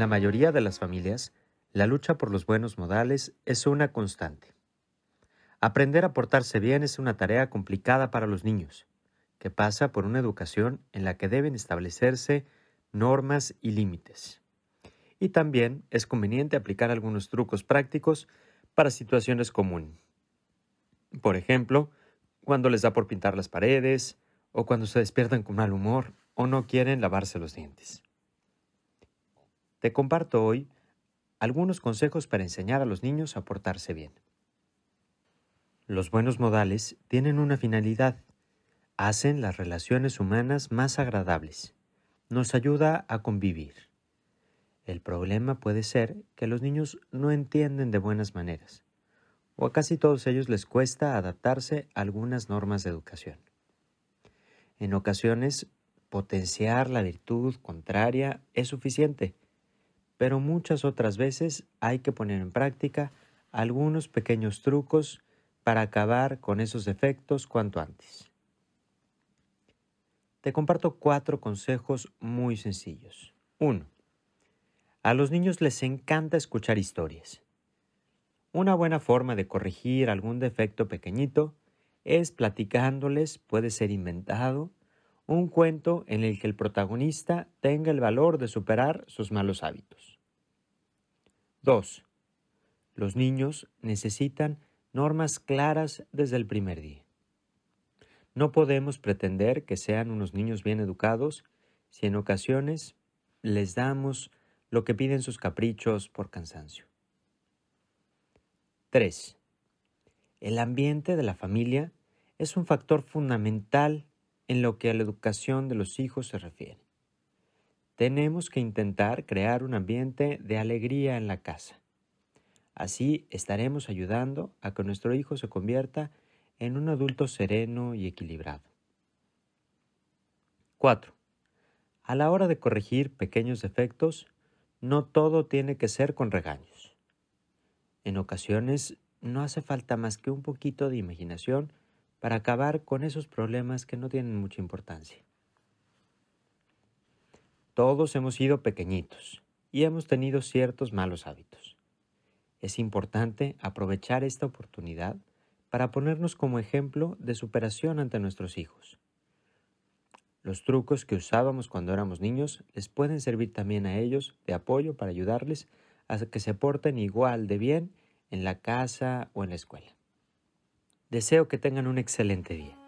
la mayoría de las familias, la lucha por los buenos modales es una constante. Aprender a portarse bien es una tarea complicada para los niños, que pasa por una educación en la que deben establecerse normas y límites. Y también es conveniente aplicar algunos trucos prácticos para situaciones comunes. Por ejemplo, cuando les da por pintar las paredes, o cuando se despiertan con mal humor, o no quieren lavarse los dientes. Te comparto hoy algunos consejos para enseñar a los niños a portarse bien. Los buenos modales tienen una finalidad. Hacen las relaciones humanas más agradables. Nos ayuda a convivir. El problema puede ser que los niños no entienden de buenas maneras, o a casi todos ellos les cuesta adaptarse a algunas normas de educación. En ocasiones, potenciar la virtud contraria es suficiente, pero muchas otras veces hay que poner en práctica algunos pequeños trucos para acabar con esos defectos cuanto antes. Te comparto cuatro consejos muy sencillos. 1. A los niños les encanta escuchar historias. Una buena forma de corregir algún defecto pequeñito es platicándoles, puede ser inventado, un cuento en el que el protagonista tenga el valor de superar sus malos hábitos. 2. Los niños necesitan normas claras desde el primer día. No podemos pretender que sean unos niños bien educados si en ocasiones les damos lo que piden sus caprichos por cansancio. 3. El ambiente de la familia es un factor fundamental en lo que a la educación de los hijos se refiere. Tenemos que intentar crear un ambiente de alegría en la casa. Así estaremos ayudando a que nuestro hijo se convierta en un adulto sereno y equilibrado. 4. A la hora de corregir pequeños defectos, no todo tiene que ser con regaños. En ocasiones no hace falta más que un poquito de imaginación para acabar con esos problemas que no tienen mucha importancia. Todos hemos sido pequeñitos y hemos tenido ciertos malos hábitos. Es importante aprovechar esta oportunidad para ponernos como ejemplo de superación ante nuestros hijos. Los trucos que usábamos cuando éramos niños les pueden servir también a ellos de apoyo para ayudarles a que se porten igual de bien en la casa o en la escuela. Deseo que tengan un excelente día.